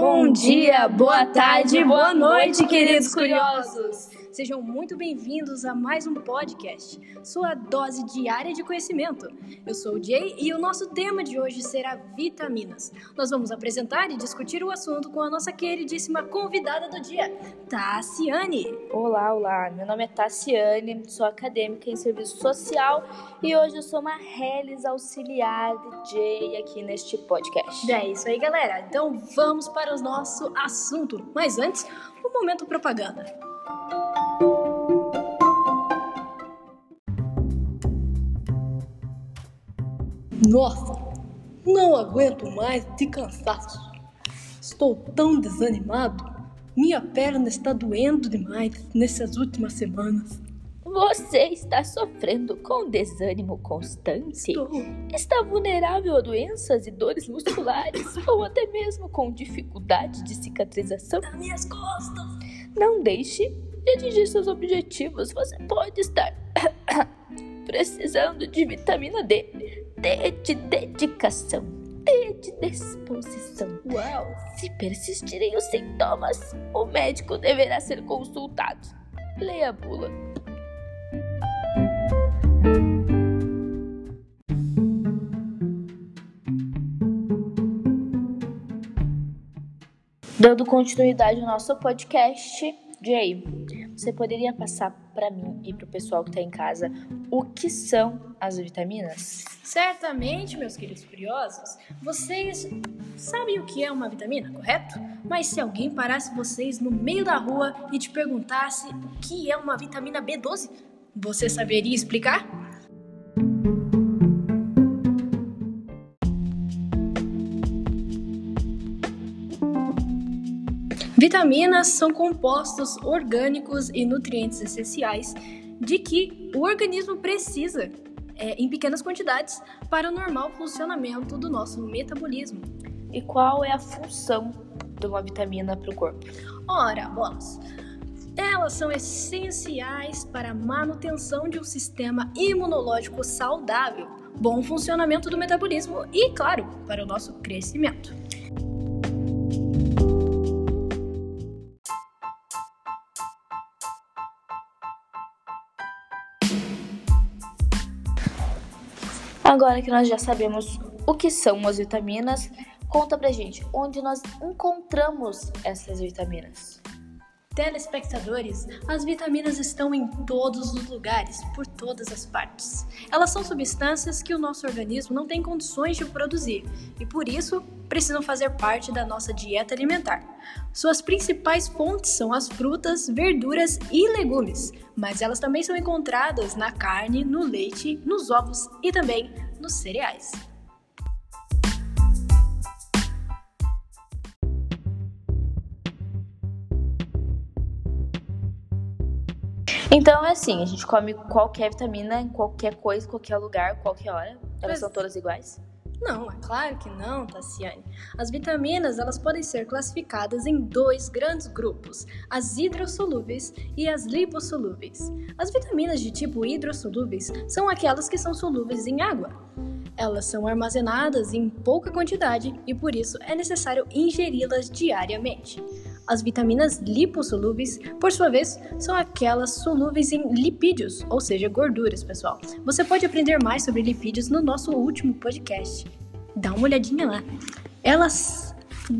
Bom dia, boa tarde, boa noite, queridos curiosos! Sejam muito bem-vindos a mais um podcast, sua dose diária de conhecimento. Eu sou o Jay e o nosso tema de hoje será vitaminas. Nós vamos apresentar e discutir o assunto com a nossa queridíssima convidada do dia, Tassiane. Olá, olá. Meu nome é Tassiane, sou acadêmica em serviço social e hoje eu sou uma reles auxiliar de Jay aqui neste podcast. É isso aí, galera. Então vamos para o nosso assunto. Mas antes, o um momento propaganda. Nossa, não aguento mais de cansaço. Estou tão desanimado. Minha perna está doendo demais nessas últimas semanas. Você está sofrendo com desânimo constante? Estou. Está vulnerável a doenças e dores musculares ou até mesmo com dificuldade de cicatrização? Nas minhas costas. Não deixe de atingir seus objetivos. Você pode estar precisando de vitamina D. D de dedicação. D de disposição. Uau! Se persistirem os sintomas, o médico deverá ser consultado. Leia a bula. Dando continuidade ao nosso podcast, Jay, você poderia passar para mim e para o pessoal que está em casa o que são as vitaminas? Certamente, meus queridos curiosos, vocês sabem o que é uma vitamina, correto? Mas se alguém parasse vocês no meio da rua e te perguntasse o que é uma vitamina B12, você saberia explicar? Vitaminas são compostos orgânicos e nutrientes essenciais de que o organismo precisa é, em pequenas quantidades para o normal funcionamento do nosso metabolismo. E qual é a função de uma vitamina para o corpo? Ora, bolas, elas são essenciais para a manutenção de um sistema imunológico saudável, bom funcionamento do metabolismo e, claro, para o nosso crescimento. Agora que nós já sabemos o que são as vitaminas, conta pra gente onde nós encontramos essas vitaminas. Telespectadores, as vitaminas estão em todos os lugares, por todas as partes. Elas são substâncias que o nosso organismo não tem condições de produzir e, por isso, precisam fazer parte da nossa dieta alimentar. Suas principais fontes são as frutas, verduras e legumes, mas elas também são encontradas na carne, no leite, nos ovos e também nos cereais. Então é assim, a gente come qualquer vitamina em qualquer coisa, qualquer lugar, qualquer hora. Elas Mas- são todas iguais? Não, é claro que não, Tassiane. As vitaminas elas podem ser classificadas em dois grandes grupos: as hidrossolúveis e as lipossolúveis. As vitaminas de tipo hidrossolúveis são aquelas que são solúveis em água. Elas são armazenadas em pouca quantidade e por isso é necessário ingeri-las diariamente. As vitaminas lipossolúveis, por sua vez, são aquelas solúveis em lipídios, ou seja, gorduras, pessoal. Você pode aprender mais sobre lipídios no nosso último podcast. Dá uma olhadinha lá. Elas,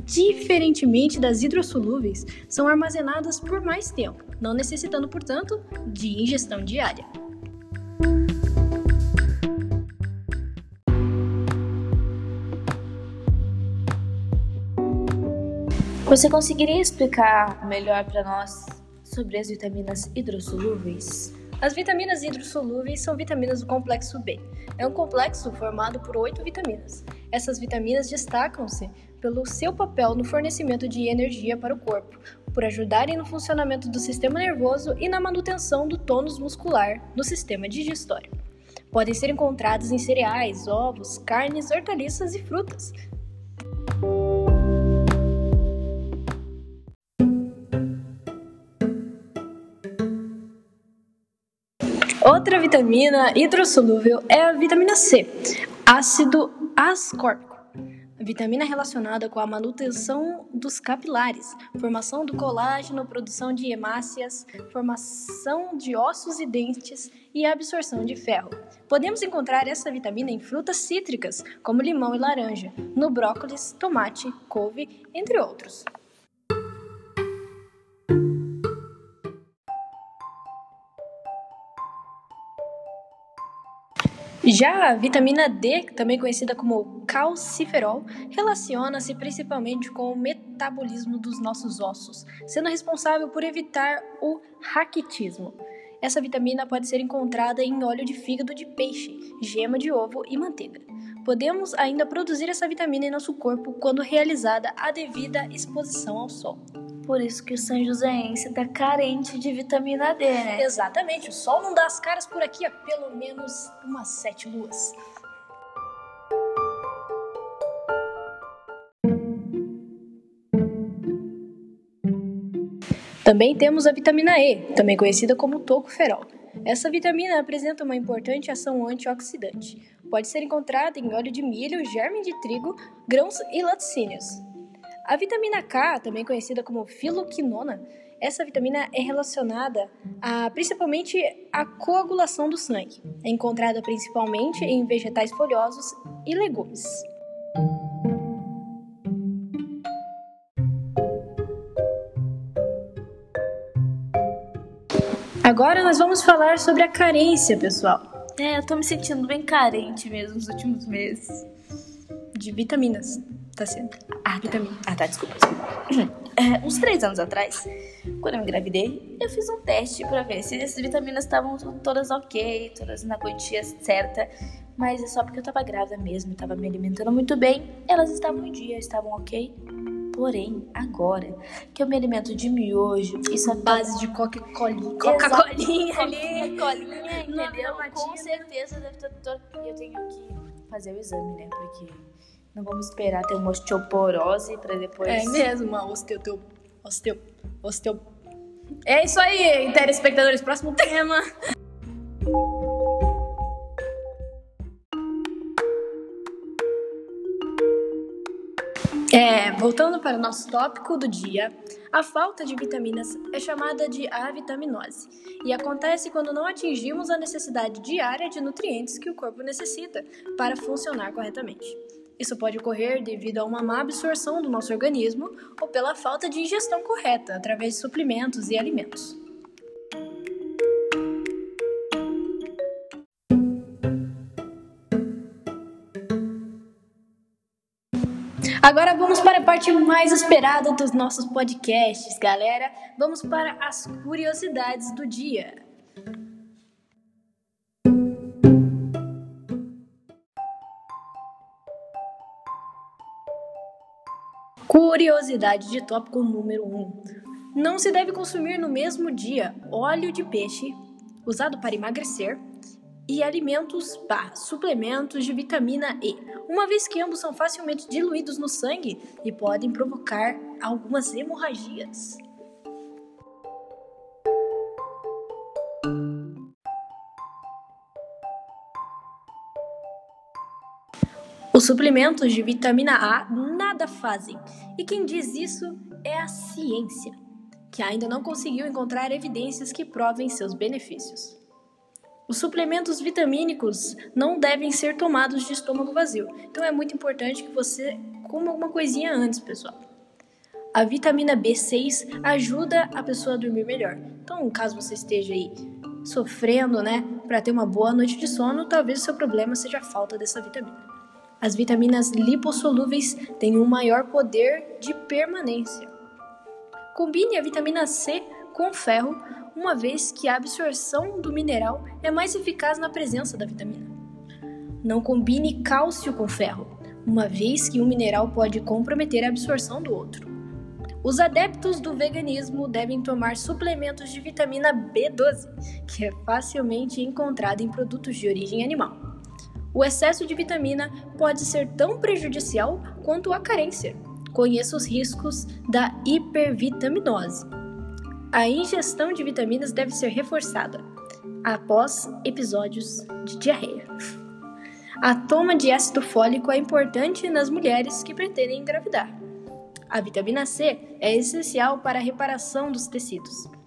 diferentemente das hidrossolúveis, são armazenadas por mais tempo, não necessitando, portanto, de ingestão diária. Você conseguiria explicar melhor para nós sobre as vitaminas hidrossolúveis? As vitaminas hidrossolúveis são vitaminas do complexo B. É um complexo formado por oito vitaminas. Essas vitaminas destacam-se pelo seu papel no fornecimento de energia para o corpo, por ajudarem no funcionamento do sistema nervoso e na manutenção do tônus muscular no sistema digestório. Podem ser encontradas em cereais, ovos, carnes, hortaliças e frutas. Outra vitamina hidrossolúvel é a vitamina C, ácido ascórbico. vitamina relacionada com a manutenção dos capilares, formação do colágeno, produção de hemácias, formação de ossos e dentes e absorção de ferro. Podemos encontrar essa vitamina em frutas cítricas, como limão e laranja, no brócolis, tomate, couve, entre outros. Já a vitamina D, também conhecida como calciferol, relaciona-se principalmente com o metabolismo dos nossos ossos, sendo responsável por evitar o raquitismo. Essa vitamina pode ser encontrada em óleo de fígado de peixe, gema de ovo e manteiga. Podemos ainda produzir essa vitamina em nosso corpo quando realizada a devida exposição ao sol. Por isso que o São Joséense está carente de vitamina D, né? Exatamente, o sol não dá as caras por aqui há pelo menos umas sete luas. Também temos a vitamina E, também conhecida como tocoferol. Essa vitamina apresenta uma importante ação antioxidante. Pode ser encontrada em óleo de milho, germe de trigo, grãos e laticínios. A vitamina K, também conhecida como filoquinona, essa vitamina é relacionada a, principalmente à coagulação do sangue. É encontrada principalmente em vegetais folhosos e legumes. Agora nós vamos falar sobre a carência, pessoal. É, eu tô me sentindo bem carente mesmo nos últimos meses. De vitaminas, tá sendo. Ah, vitamina. Ah, tá, desculpa. desculpa. É, uns três anos atrás, quando eu engravidei, eu fiz um teste para ver se essas vitaminas estavam todas ok, todas na quantia certa. Mas é só porque eu tava grávida mesmo, tava me alimentando muito bem. Elas estavam em dia, estavam ok. Porém, agora que eu me alimento de miojo, isso é base de Coca-Colinha. Coca-Colinha ali. Coca-Colinha, entendeu? Com certeza deve ter. E eu tenho que fazer o exame, né? Porque não vamos esperar ter uma osteoporose pra depois. É mesmo, uma osteo. Osteo. Osteo. É isso aí, telespectadores. Próximo tema. É, voltando para o nosso tópico do dia, a falta de vitaminas é chamada de avitaminose e acontece quando não atingimos a necessidade diária de nutrientes que o corpo necessita para funcionar corretamente. Isso pode ocorrer devido a uma má absorção do nosso organismo ou pela falta de ingestão correta através de suplementos e alimentos. Agora vamos para a parte mais esperada dos nossos podcasts, galera. Vamos para as curiosidades do dia. Curiosidade de tópico número 1. Um. Não se deve consumir no mesmo dia óleo de peixe usado para emagrecer e alimentos barra suplementos de vitamina E, uma vez que ambos são facilmente diluídos no sangue e podem provocar algumas hemorragias. Os suplementos de vitamina A nada fazem, e quem diz isso é a ciência, que ainda não conseguiu encontrar evidências que provem seus benefícios. Os suplementos vitamínicos não devem ser tomados de estômago vazio, então é muito importante que você coma alguma coisinha antes, pessoal. A vitamina B6 ajuda a pessoa a dormir melhor. Então, caso você esteja aí sofrendo, né, para ter uma boa noite de sono, talvez o seu problema seja a falta dessa vitamina. As vitaminas lipossolúveis têm um maior poder de permanência. Combine a vitamina C com ferro uma vez que a absorção do mineral é mais eficaz na presença da vitamina. Não combine cálcio com ferro, uma vez que um mineral pode comprometer a absorção do outro. Os adeptos do veganismo devem tomar suplementos de vitamina B12, que é facilmente encontrada em produtos de origem animal. O excesso de vitamina pode ser tão prejudicial quanto a carência. Conheça os riscos da hipervitaminose. A ingestão de vitaminas deve ser reforçada após episódios de diarreia. A toma de ácido fólico é importante nas mulheres que pretendem engravidar. A vitamina C é essencial para a reparação dos tecidos.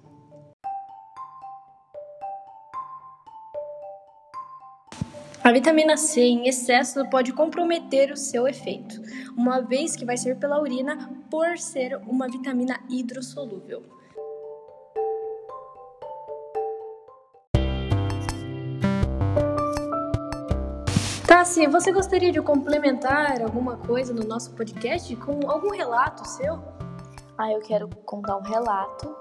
A vitamina C em excesso pode comprometer o seu efeito, uma vez que vai ser pela urina por ser uma vitamina hidrossolúvel. Tassi, você gostaria de complementar alguma coisa no nosso podcast com algum relato seu? Ah, eu quero contar um relato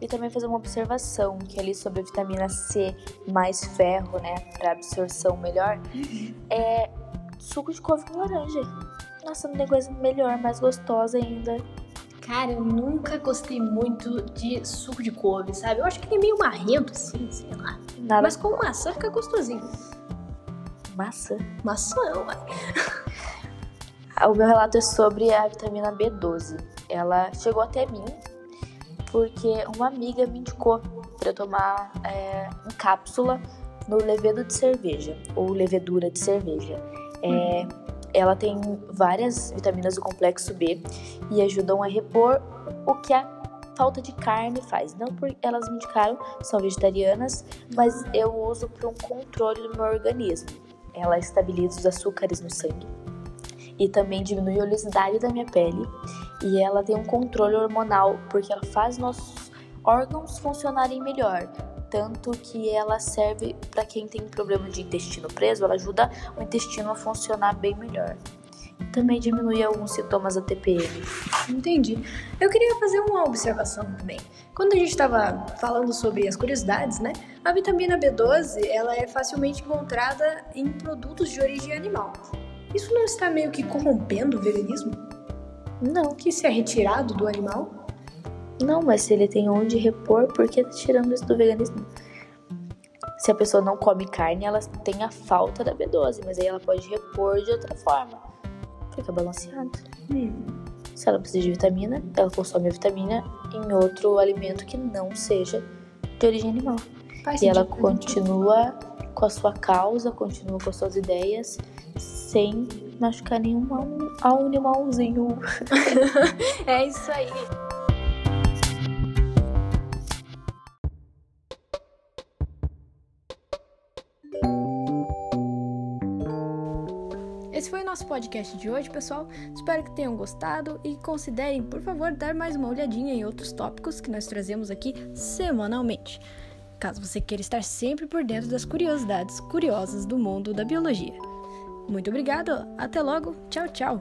e também fazer uma observação que ali sobre a vitamina C mais ferro, né, para absorção melhor, uhum. é suco de couve com laranja. Nossa, não tem coisa melhor, mais gostosa ainda. Cara, eu nunca gostei muito de suco de couve, sabe? Eu acho que ele é meio marrento, assim, sei lá. Nada. Mas com maçã fica gostosinho. Maçã? Maçã, ué. o meu relato é sobre a vitamina B12. Ela chegou até mim porque uma amiga me indicou para tomar é, em cápsula no levedo de cerveja ou levedura de cerveja. É, ela tem várias vitaminas do complexo B e ajudam a repor o que a falta de carne faz. Não porque elas me indicaram, são vegetarianas, mas eu uso para um controle do meu organismo. Ela estabiliza os açúcares no sangue e também diminui a oleosidade da minha pele. E ela tem um controle hormonal porque ela faz nossos órgãos funcionarem melhor. Tanto que ela serve para quem tem problema de intestino preso, ela ajuda o intestino a funcionar bem melhor. Também diminui alguns sintomas da TPM. Entendi. Eu queria fazer uma observação também. Quando a gente estava falando sobre as curiosidades, né? A vitamina B12 ela é facilmente encontrada em produtos de origem animal. Isso não está meio que corrompendo o veganismo? Não. Que isso é retirado do animal? Não, mas se ele tem onde repor, por que tá tirando isso do veganismo? Se a pessoa não come carne, ela tem a falta da B12, mas aí ela pode repor de outra forma. Fica balanceado. Hum. Se ela precisa de vitamina, ela consome a vitamina em outro alimento que não seja de origem animal. Faz e ela continua com a sua causa, continua com as suas ideias sem machucar nenhum animalzinho. é isso aí. Esse foi o nosso podcast de hoje, pessoal. Espero que tenham gostado e considerem, por favor, dar mais uma olhadinha em outros tópicos que nós trazemos aqui semanalmente. Caso você queira estar sempre por dentro das curiosidades curiosas do mundo da biologia. Muito obrigado, até logo, tchau, tchau!